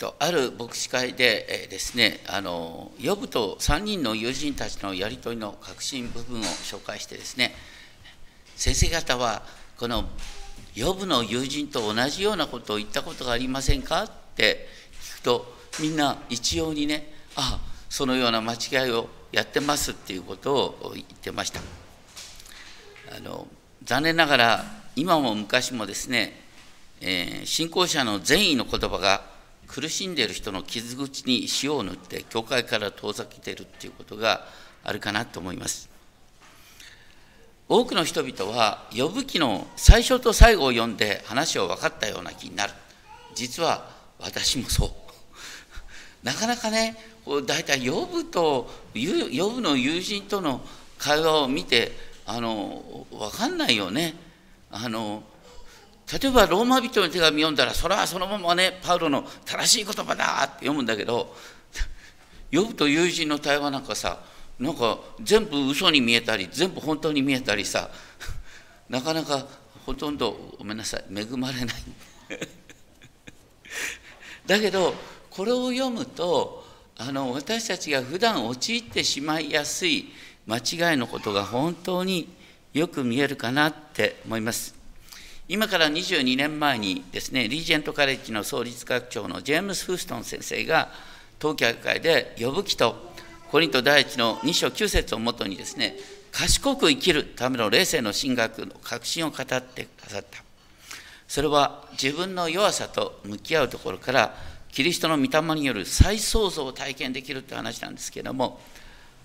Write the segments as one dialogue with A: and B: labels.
A: と、ある牧師会で、えー、ですね、あの、ヨブと3人の友人たちのやり取りの核心部分を紹介してですね、先生方は、このヨブの友人と同じようなことを言ったことがありませんかって聞くと、みんな一様にね、ああ、そのような間違いをやってますっていうことを言ってました。あの残念ながら、今も昔もですね、えー、信仰者の善意の言葉が苦しんでいる人の傷口に塩を塗って教会から遠ざけているっていうことがあるかなと思います。多くの人々は呼ぶ記の最初と最後を読んで話を分かったような気になる。実は私もそう。なかなかね大体呼ぶと呼ぶの友人との会話を見てあの分かんないよね。あの例えばローマ人の手紙読んだらそれはそのままねパウロの正しい言葉だって読むんだけど 呼ぶと友人の対話なんかさなんか全部嘘に見えたり全部本当に見えたりさ なかなかほとんどごめんなさい恵まれない。だけどこれを読むとあの私たちが普段陥ってしまいやすい間違いのことが本当によく見えるかなって思います。今から22年前にですね、リージェントカレッジの創立学長のジェームス・フーストン先生が、当教会で呼ぶ記とコリント第一の2章9節をもとにですね、賢く生きるための霊性の神学の確信を語ってくださった。それは自分の弱さと向き合うところから、キリストの御霊による再創造を体験できるという話なんですけれども、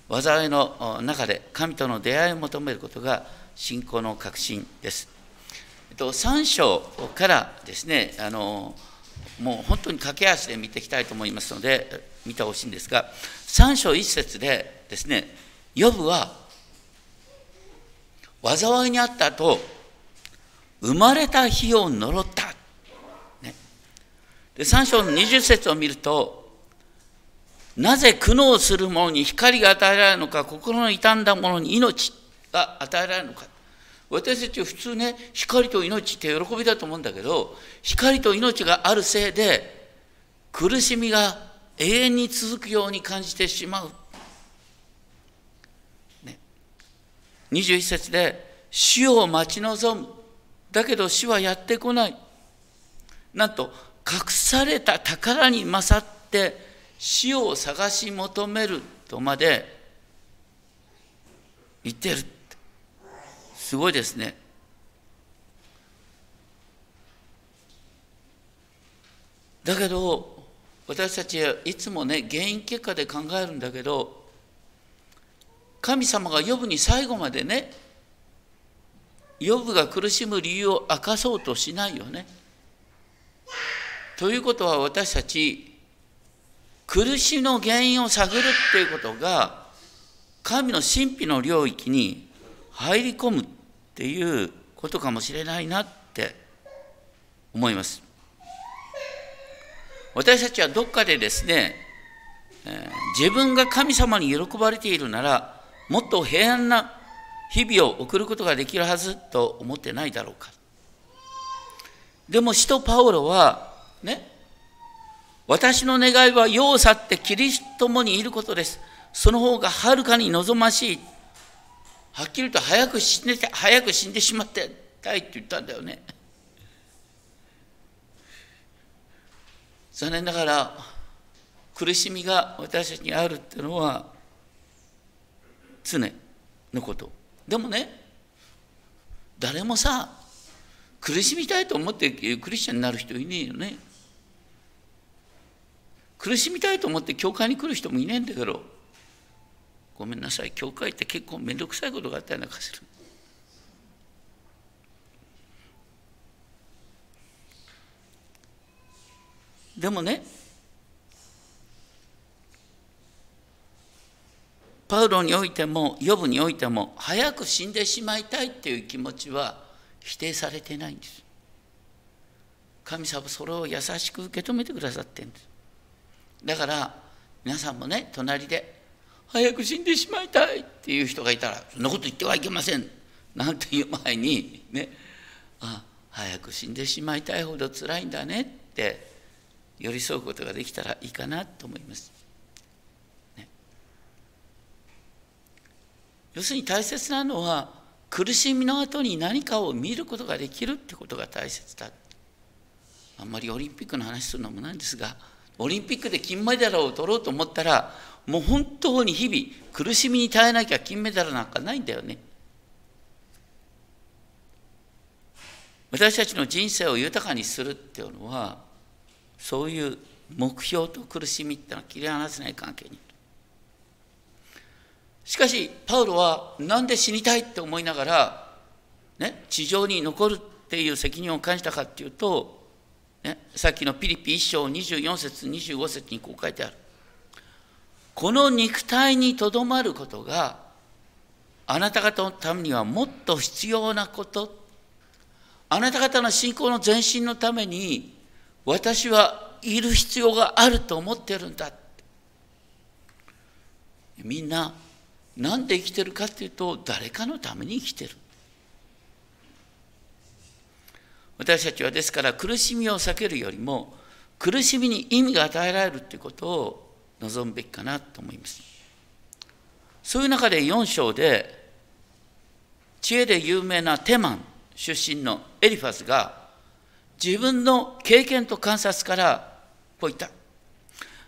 A: 災いの中で神との出会いを求めることが信仰の確信です。と、3章からですねあのもう本当に駆け足で見ていきたいと思いますので見てほしいんですが3章1節でですねヨブは災いにあった後生まれた日を呪った、ね、で3章の20節を見るとなぜ苦悩する者に光が与えられるのか心の傷んだ者に命が与えられるのか。私たちは普通ね光と命って喜びだと思うんだけど光と命があるせいで苦しみが永遠に続くように感じてしまう。ね、21節で死を待ち望む。だけど死はやってこない。なんと隠された宝に勝って死を探し求めるとまで言ってる。すごいですね。だけど私たちはいつもね原因結果で考えるんだけど神様が呼ぶに最後までね呼ぶが苦しむ理由を明かそうとしないよね。ということは私たち苦しみの原因を探るっていうことが神の神秘の領域に入り込むっていうことかもしれないなって思います。私たちはどっかでですね、自分が神様に喜ばれているならもっと平安な日々を送ることができるはずと思ってないだろうか。でも使徒パウロはね私の願いは世を去ってキリストもにいることです。その方がはるかに望ましいはっきりと早く死んで早く死んでしまってたいって言ったんだよね。残念ながら苦しみが私たちにあるっていうのは常のこと。でもね誰もさ苦しみたいと思ってクリスチャンになる人いねえよね。苦しみたいと思って教会に来る人もいねえんだけどごめんなさい。教会って結構面倒くさいことがあったような気がする。でもねパウロにおいてもヨブにおいても早く死んでしまいたいっていう気持ちは否定されてないんです。神様それを優しく受け止めてくださってるんです。だから皆さんもね隣で早く死んでしまいたいっていう人がいたらそんなこと言ってはいけませんなんていう前にねあ早く死んでしまいたいほど辛いんだねって寄り添うことができたらいいかなと思います。ね、要するに大切なのは苦しみの後に何かを見ることができるってことが大切だ。あんまりオリンピックの話するのもなんですがオリンピックで金メダルを取ろうと思ったらもう本当に日々苦しみに耐えなきゃ金メダルなんかないんだよね。私たちの人生を豊かにするっていうのはそういう目標と苦しみってのは切り離せない関係にしかしパウロは何で死にたいって思いながら、ね、地上に残るっていう責任を感じたかっていうと、ね、さっきのピリピ1章24節25節にこう書いてあるこの肉体にとどまることがあなた方のためにはもっと必要なこと。あなた方の信仰の前進のために私はいる必要があると思ってるんだ。みんな何で生きてるかっていうと誰かのために生きてる。私たちはですから苦しみを避けるよりも苦しみに意味が与えられるということを望むべきかなと思いますそういう中で4章で知恵で有名なテマン出身のエリファスが自分の経験と観察からこう言った。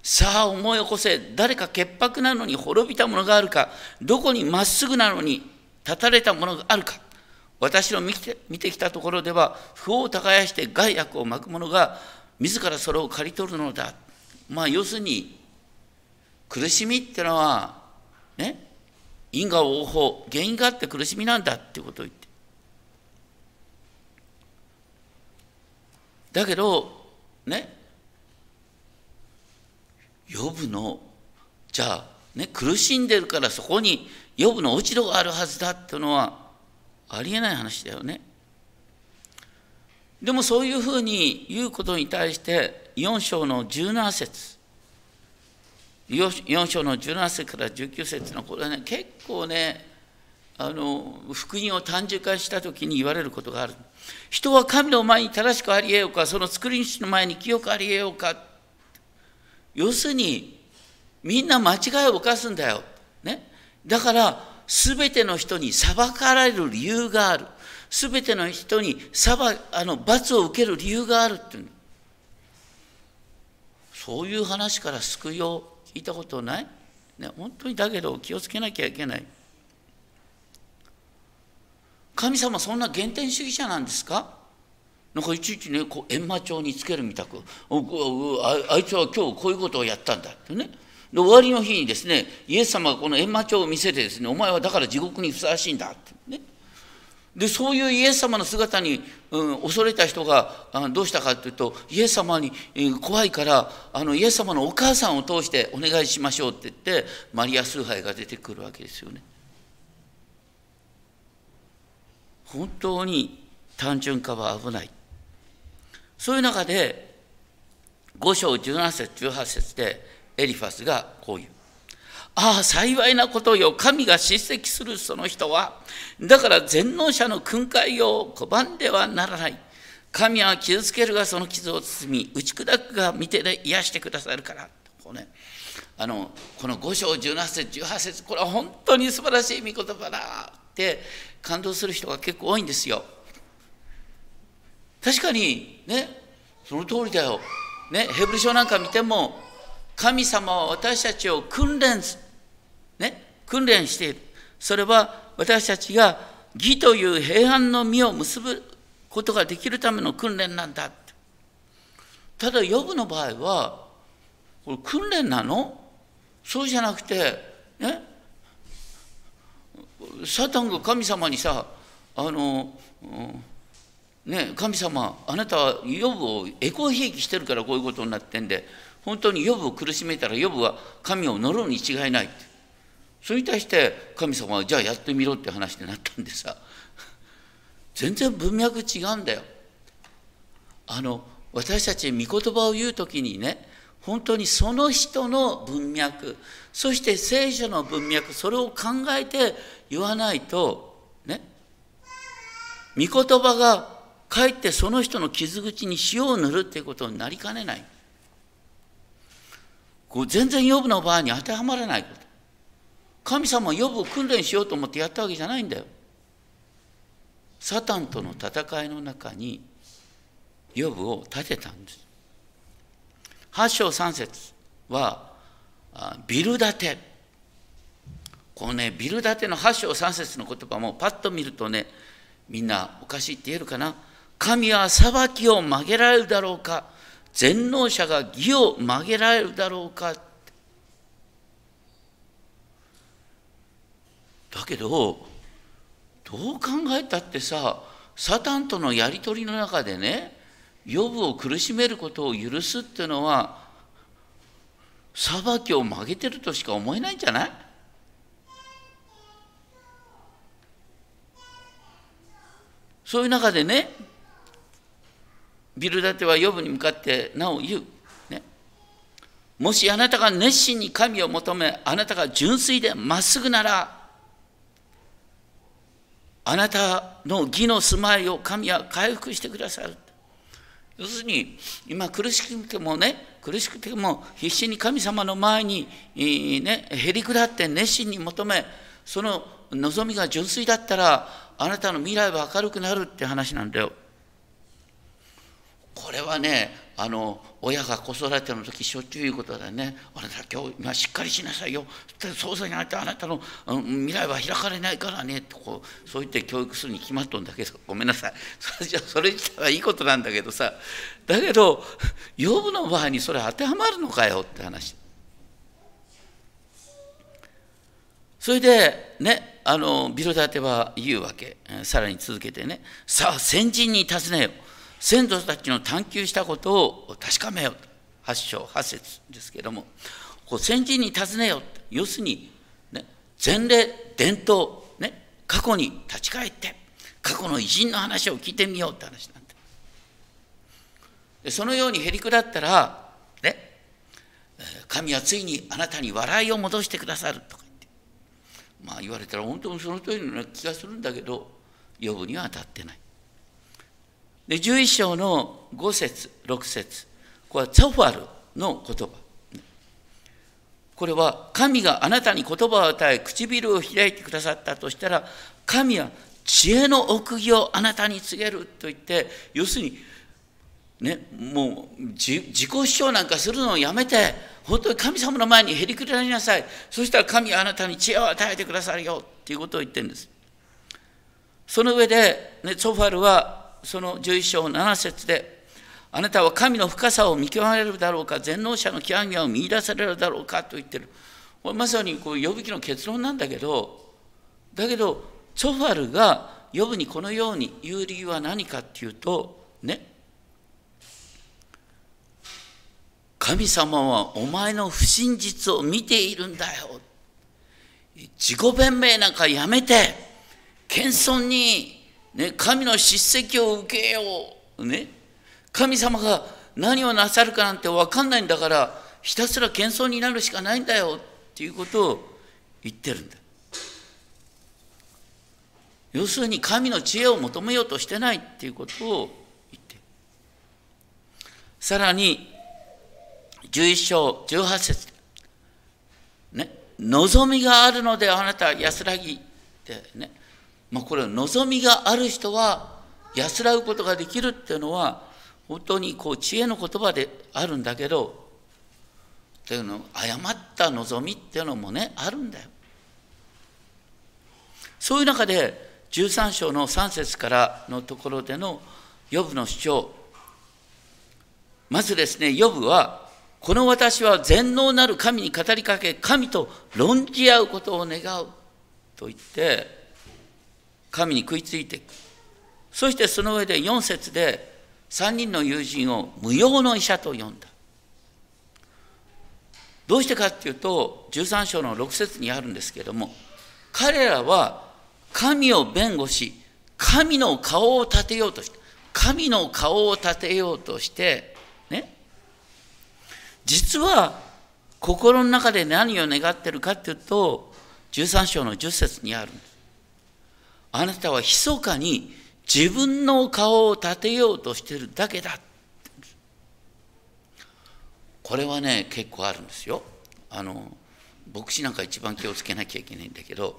A: さあ思い起こせ、誰か潔白なのに滅びたものがあるか、どこにまっすぐなのに立たれたものがあるか。私の見て見てきたところでは、不を耕して害悪をまく者が自らそれを刈り取るのだ。まあ要するに、苦しみってのは、ね、因果応報、原因があって苦しみなんだっていうことを言って。だけどねヨブのじゃあね苦しんでるからそこにヨブの落ち度があるはずだっていうのはありえない話だよね。でもそういうふうに言うことに対して4章の17節4章の17節から19節のこれはね結構ねあの福音を単純化した時に言われることがある。人は神の前に正しくありえようか、その作り主の前に清くありえようか。要するに、みんな間違いを犯すんだよ。ね。だから、すべての人に裁かれる理由がある。すべての人に裁あの罰を受ける理由があるってう。そういう話から救いをいたことない、ね、本当にだけど気をつけなきゃいけない。神様そんな原点主義者なんですか？なんかいちいちねこう閻魔帳につけるみたく。ああいつは今日こういうことをやったんだ。ってね。で終わりの日にですねイエス様がこの閻魔帳を見せてですねお前はだから地獄にふさわしいんだ。ってね。でそういうイエス様の姿に、うん、恐れた人があどうしたかというとイエス様に、えー、怖いからあのイエス様のお母さんを通してお願いしましょうって言ってマリア崇拝が出てくるわけですよね。本当に単純化は危ない。そういう中で、5章17節18節でエリファスがこう言う。ああ、幸いなことよ。神が叱責するその人は。だから全能者の訓戒を拒んではならない。神は傷つけるがその傷を包み、打ち砕くが見てで癒してくださるから。こうね、あのこの5章17節18節これは本当に素晴らしい御言葉だって感動する人が結構多いんですよ。確かにね、その通りだよ。ね、ヘブル書なんか見ても、神様は私たちを訓練、訓練している。それは私たちが義という平安の実を結ぶことができるための訓練なんだ。ただ、ヨブの場合は、これ訓練なの？そうじゃなくて、ね、サタンが神様にさあの、ね、神様あなたはヨブをエコひいきしてるからこういうことになってんで本当にヨブを苦しめたらヨブは神を呪うに違いないそれに対して神様はじゃあやってみろって話になったんでさ。全然文脈違うんだよ。あの私たち御言葉を言う時にね本当にその人の文脈そして聖書の文脈それを考えて言わないとね御言葉がかえってその人の傷口に塩を塗るっていうことになりかねない。こう全然ヨブの場合に当てはまらないこと。神様はヨブを訓練しようと思ってやったわけじゃないんだよ。サタンとの戦いの中にヨブを立てたんです。8章3節はビル建て。このねビル建ての8章3節の言葉もパッと見るとねみんなおかしいって言えるかな。神は裁きを曲げられるだろうか。全能者が義を曲げられるだろうか。だけどどう考えたってさサタンとのやり取りの中でね予部を苦しめることを許すっていうのは裁きを曲げてるとしか思えないんじゃない？そういう中でねビルダテはヨブに向かってなお言う、もしあなたが熱心に神を求めあなたが純粋でまっすぐならあなたの義の住まいを神は回復してくださる要するに今苦しくてもね苦しくても必死に神様の前に、ね、へり下って熱心に求めその望みが純粋だったらあなたの未来は明るくなるって話なんだよ。これはねあの親が子育ての時しょっちゅう言うことだね。あなた今日今しっかりしなさいよ。そうじゃないとあなたの、うん、未来は開かれないからね。とこうそう言って教育するに決まっとんだけど。ごめんなさい。それじゃそれ自体はいいことなんだけどさ。だけど養父の場合にそれ当てはまるのかよって話。それでねあのビロダテは言うわけ。さらに続けてね。さあ先人に尋ねよ。先祖たちの探求したことを確かめよう8章8節ですけれどもこう先人に尋ねよう要するに、ね、前例伝統、ね、過去に立ち返って過去の偉人の話を聞いてみようって話なんでそのようにへりくだったらね神はついにあなたに笑いを戻してくださるとか言って。まあ言われたら本当にその通りの気がするんだけど呼ぶには当たってない。で11章の5節6節。これはツァファルの言葉。これは神があなたに言葉を与え唇を開いてくださったとしたら神は知恵の奥義をあなたに告げると言って要するにねもう自己主張なんかするのをやめて本当に神様の前にへりくだりなさい。そしたら神はあなたに知恵を与えてくださるよっていうことを言ってるんです。その上で、ね、ソファルはその11章7節であなたは神の深さを見極めるだろうか全能者の極みを見いだされるだろうかと言ってる。これまさにこう呼ぶ記の結論なんだけどだけどソファルが呼ぶにこのように言う理由は何かっていうとね。神様はお前の不真実を見ているんだよ。自己弁明なんかやめて。謙遜にね、神の叱責を受けよう。ね。神様が何をなさるかなんて分かんないんだから、ひたすら謙遜になるしかないんだよ。っていうことを言ってるんだ。要するに神の知恵を求めようとしてない。っていうことを言ってさらに11章18節。ね。望みがあるのであなた安らぎ。ってね。まあ、これは望みがある人は安らぐことができるっていうのは本当にこう知恵の言葉であるんだけどっていうの誤った望みっていうのもねあるんだよ。そういう中で13章の3節からのところでのヨブの主張まずですねヨブはこの私は全能なる神に語りかけ神と論じ合うことを願うと言って神に食いついていく。そしてその上で4節で3人の友人を無用の医者と呼んだ。どうしてかっていうと13章の6節にあるんですけども彼らは神を弁護し神の顔を立てようとして神の顔を立てようとしてね。実は心の中で何を願ってるかっていうと13章の10節にあるんです。あなたは密かに自分の顔を立てようとしてるだけだ。これはね結構あるんですよあの牧師なんか一番気をつけなきゃいけないんだけど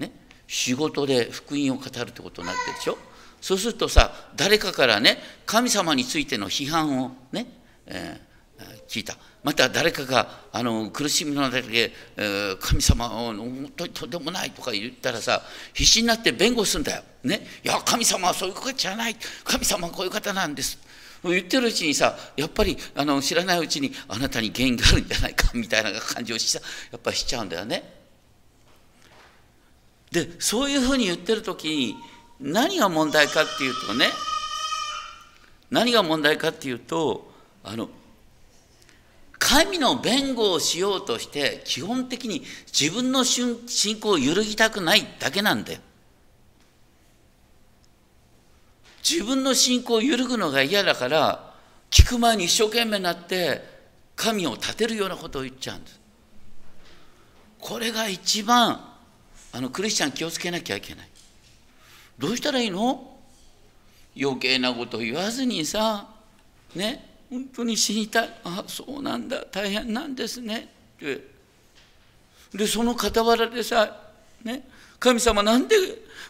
A: ね仕事で福音を語るってことになってるでしょそうするとさ誰かからね神様についての批判をね、えー、聞いたまた誰かがあの苦しみの中で、えー、神様を本当にとんでもないとか言ったらさ必死になって弁護するんだよ。ね、いや神様はそういう方じゃない神様はこういう方なんです言ってるうちにさやっぱりあの知らないうちにあなたに原因があるんじゃないかみたいな感じをしやっぱりしちゃうんだよね。でそういうふうに言ってる時に何が問題かっていうとね何が問題かっていうとあの神の弁護をしようとして基本的に自分の信仰を揺るぎたくないだけなんだよ。自分の信仰を揺るぐのが嫌だから聞く前に一生懸命になって神を立てるようなことを言っちゃうんです。これが一番あのクリスチャン気をつけなきゃいけない。どうしたらいいの？余計なこと言わずにさね？本当に死にたい。あそうなんだ。大変なんですね。って。でその傍らでさね。神様なんで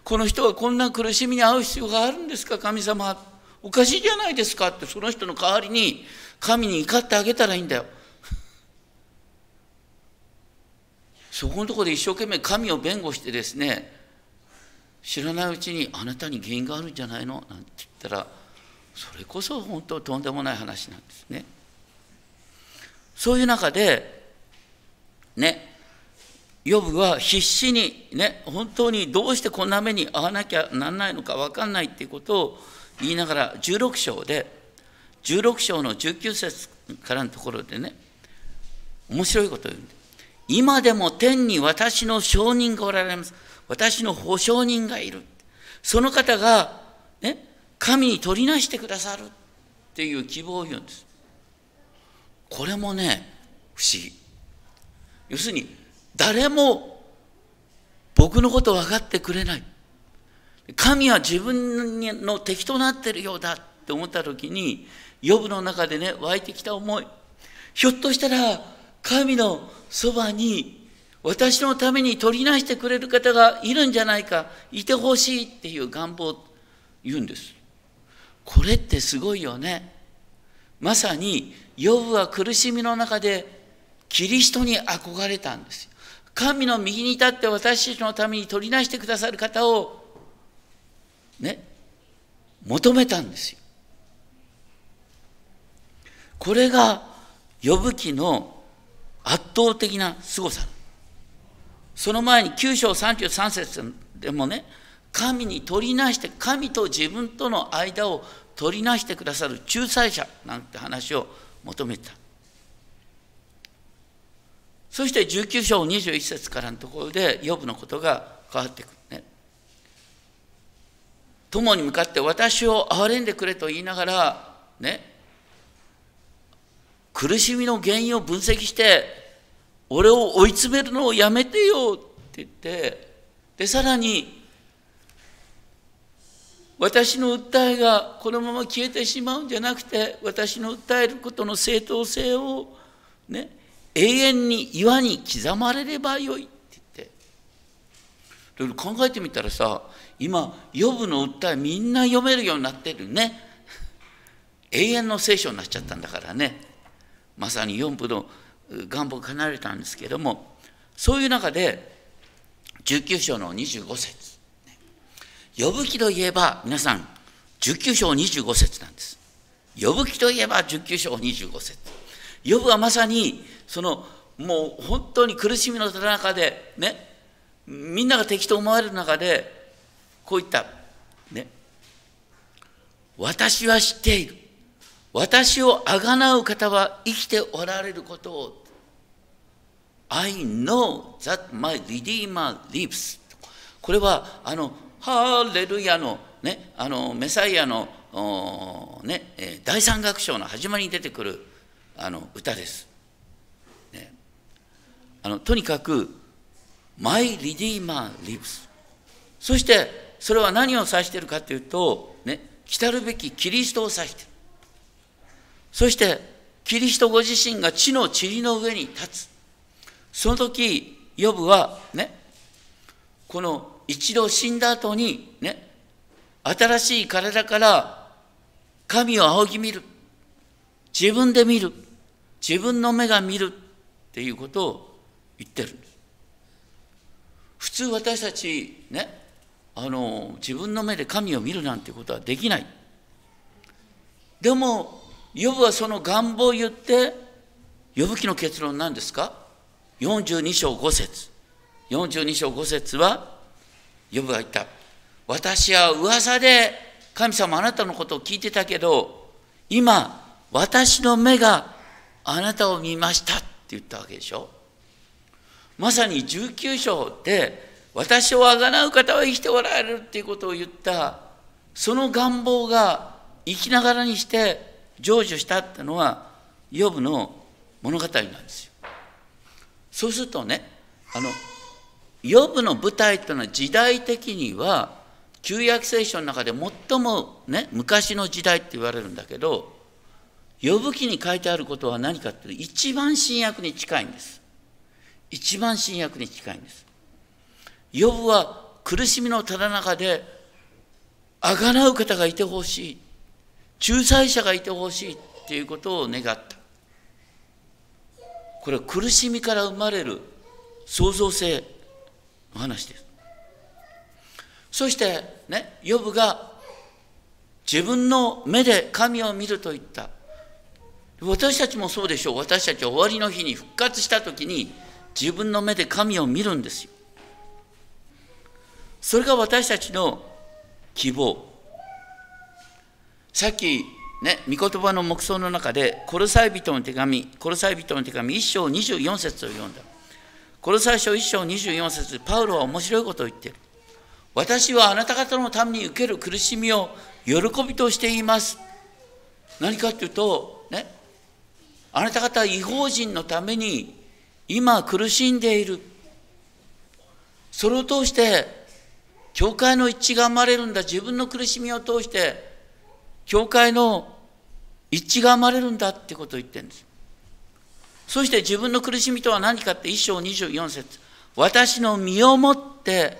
A: この人はこんな苦しみに遭う必要があるんですか？神様おかしいじゃないですか。ってその人の代わりに神に怒ってあげたらいいんだよ。そこのところで一生懸命神を弁護してですね知らないうちにあなたに原因があるんじゃないの？なんて言ったらそれこそ本当とんでもない話なんですね。そういう中でねヨブは必死にね本当にどうしてこんな目に遭わなきゃなんないのか分かんないっていうことを言いながら16章で16章の19節からのところでね面白いことを言うんで。今でも天に私の証人がおられます。私の保証人がいる。その方が、ね、神に取りなしてくださるっていう希望を言うんです。これもね、不思議。要するに、誰も僕のこと分かってくれない。神は自分の敵となってるようだって思った時に、予部の中でね、湧いてきた思い。ひょっとしたら、神のそばに私のために取りなしてくれる方がいるんじゃないか、いてほしいっていう願望を言うんです。これってすごいよね。まさに、ヨブは苦しみの中でキリストに憧れたんですよ。神の右に立って私たちのために取りなしてくださる方を、ね、求めたんですよ。これが、呼ぶ記の圧倒的な凄さ。その前に9章33節でもね、神に取りなして、神と自分との間を取りなしてくださる仲裁者なんて話を求めた。そして19章21節からのところで、ヨブのことが変わってくるね。友に向かって私を憐れんでくれと言いながら、ね、苦しみの原因を分析して、俺を追い詰めるのをやめてよって言ってでさらに私の訴えがこのまま消えてしまうんじゃなくて私の訴えることの正当性をね永遠に岩に刻まれればよいって言って。考えてみたらさ今予部の訴えみんな読めるようになってるね。永遠の聖書になっちゃったんだからね。まさに4部の願望が離れたんですけどもそういう中で19章の25節。呼ぶ記といえば皆さん19章25節なんです。呼ぶ記といえば19章25節。呼ぶはまさにそのもう本当に苦しみの中でねみんなが敵と思われる中でこういったね私は知っている。私をあがなう方は生きておられることを I know that my Redeemer lives これはあのハーレルヤの,、ね、あのメサイアの、ね、第三楽章の始まりに出てくるあの歌です、ね、あのとにかく My Redeemer lives そしてそれは何を指しているかというと、ね、来たるべきキリストを指している。そしてキリストご自身が地の塵の上に立つ。その時、ヨブはね、この一度死んだ後にね、新しい体から神を仰ぎ見る。自分で見る。自分の目が見るっていうことを言ってるんです。普通私たちね、あの自分の目で神を見るなんてことはできない。でも、ヨブはその願望を言って、呼ぶ記の結論なんですか ?42 章5節42章5節は、ヨブが言った。私は噂で神様あなたのことを聞いてたけど、今、私の目があなたを見ましたって言ったわけでしょ。まさに19章で、私をあがなう方は生きておられるっていうことを言った、その願望が生きながらにして成就したってのは、ヨブの物語なんですよ。そうするとね、あの、ヨブの舞台というのは時代的には、旧約聖書の中で最もね、昔の時代って言われるんだけど、呼ぶ記に書いてあることは何かっていうと、一番新約に近いんです。一番新約に近いんです。呼ぶは苦しみのただ中で、あがなう方がいてほしい。仲裁者がいてほしいっていうことを願った。これは苦しみから生まれる創造性の話です。そしてね、ヨブが自分の目で神を見ると言った。私たちもそうでしょう。私たちは終わりの日に復活した時に自分の目で神を見るんですよ。それが私たちの希望。さっきね、御言葉の目想の中で、コルサイ人の手紙、コルサイ人の手紙1章24節を読んだ。コルサイ書1章24節パウロは面白いことを言っている。私はあなた方のために受ける苦しみを喜びとしています。何かっていうと、ね、あなた方は違法人のために今苦しんでいる。それを通して、教会の一致が生まれるんだ。自分の苦しみを通して、教会の一致が生まれるんだってことを言ってるんです。そして自分の苦しみとは何かって一章24節私の身をもって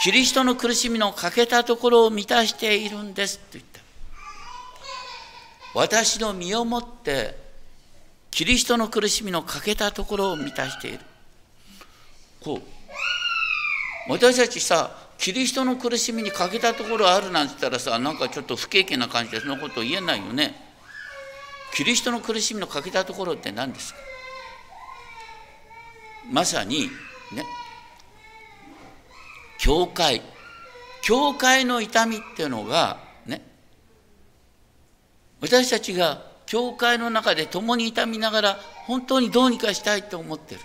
A: キリストの苦しみの欠けたところを満たしているんですと言った。私の身をもってキリストの苦しみの欠けたところを満たしている。こう。私たちさ、キリストの苦しみに欠けたところあるなんて言ったらさ、なんかちょっと不経験な感じでそのことを言えないよね。キリストの苦しみの欠けたところって何ですか？まさにね、教会。教会の痛みっていうのがね、私たちが教会の中で共に痛みながら本当にどうにかしたいと思ってる。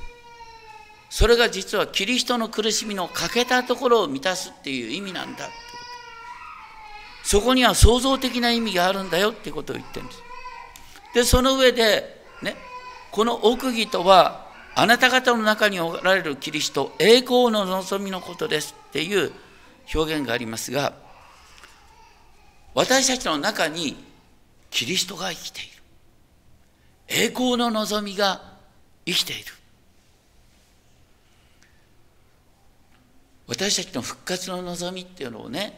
A: それが実はキリストの苦しみの欠けたところを満たすっていう意味なんだってこと。そこには創造的な意味があるんだよってことを言ってるんです。で、その上で、ね、この奥義とは、あなた方の中におられるキリスト、栄光の望みのことですっていう表現がありますが、私たちの中にキリストが生きている。栄光の望みが生きている。私たちの復活の望みっていうのをね、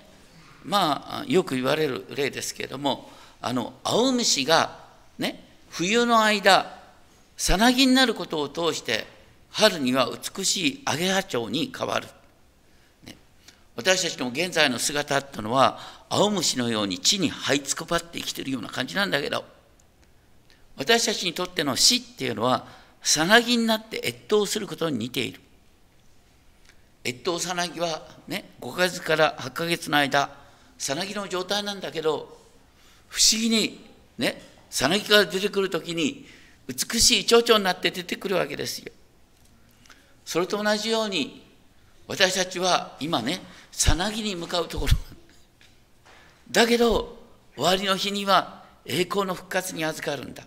A: まあ、よく言われる例ですけれども、あの、青虫がね、冬の間、さなぎになることを通して、春には美しいアゲハチョウに変わる。ね、私たちの現在の姿っていうのは、青虫のように地に這いつくばって生きてるような感じなんだけど、私たちにとっての死っていうのは、さなぎになって越冬することに似ている。越冬さなぎはね、5ヶ月から8ヶ月の間、さなぎの状態なんだけど、不思議にね、さなぎから出てくるときに、美しい蝶々になって出てくるわけですよ。それと同じように、私たちは今ね、さなぎに向かうところ。だけど、終わりの日には栄光の復活に預かるんだ。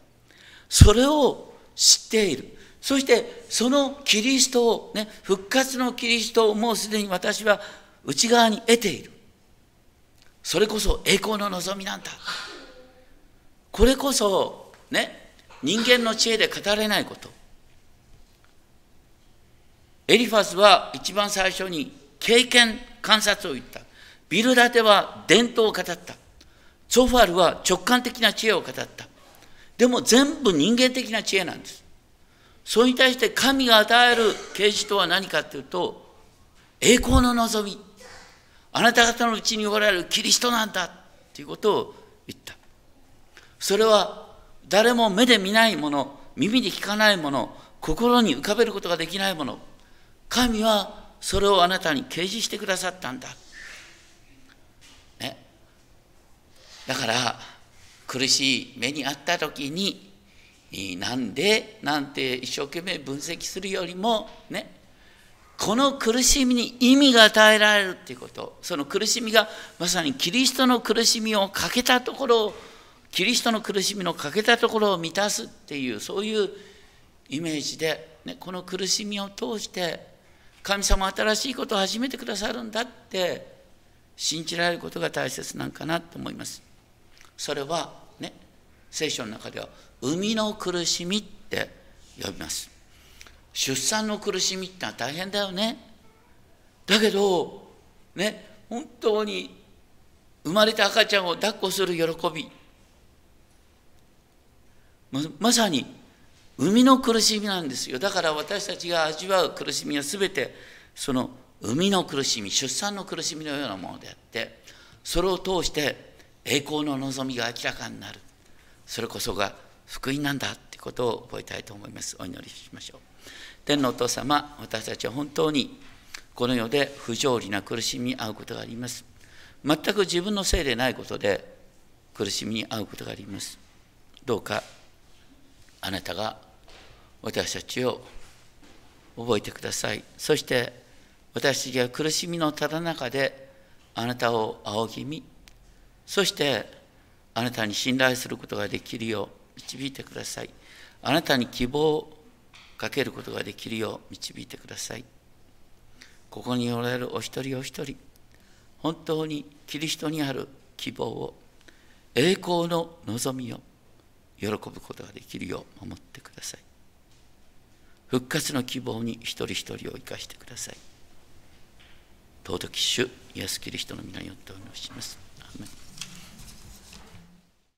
A: それを知っている。そしてそのキリストを、ね、復活のキリストをもうすでに私は内側に得ている。それこそ栄光の望みなんだ。これこそ、ね、人間の知恵で語れないこと。エリファスは一番最初に経験観察を言った。ビルダテは伝統を語った。ゾファルは直感的な知恵を語った。でも全部人間的な知恵なんです。それに対して神が与える啓示とは何かというと栄光の望み。あなた方のうちにおられるキリストなんだということを言った。それは誰も目で見ないもの耳で聞かないもの心に浮かべることができないもの神はそれをあなたに掲示してくださったんだ、ね、だから苦しい目にあった時になんでなんて一生懸命分析するよりもね。この苦しみに意味が与えられるっていうこと。その苦しみがまさにキリストの苦しみをかけたところをキリストの苦しみのかけたところを満たすっていうそういうイメージで、ね、この苦しみを通して神様新しいことを始めてくださるんだって信じられることが大切なんかなと思います。それはね聖書の中では生みの苦しみって呼びます。出産の苦しみってのは大変だよね。だけどね本当に生まれた赤ちゃんを抱っこする喜びまさに生みの苦しみなんですよ。だから私たちが味わう苦しみは全てその生みの苦しみ出産の苦しみのようなものであってそれを通して栄光の望みが明らかになる。それこそが福音なんだってことを覚えたいと思います。お祈りしましょう。天のお父様私たちは本当にこの世で不条理な苦しみに遭うことがあります。全く自分のせいでないことで苦しみに遭うことがあります。どうかあなたが私たちを覚えてください。そして私たちが苦しみのただ中であなたを仰ぎ見そしてあなたに信頼することができるよう導いてください。あなたに希望をかけることができるよう導いてください。ここにおられるお一人お一人本当にキリストにある希望を栄光の望みを喜ぶことができるよう守ってください。復活の希望に一人一人を生かしてください。尊き主イエスキリストの皆によってお祈りします。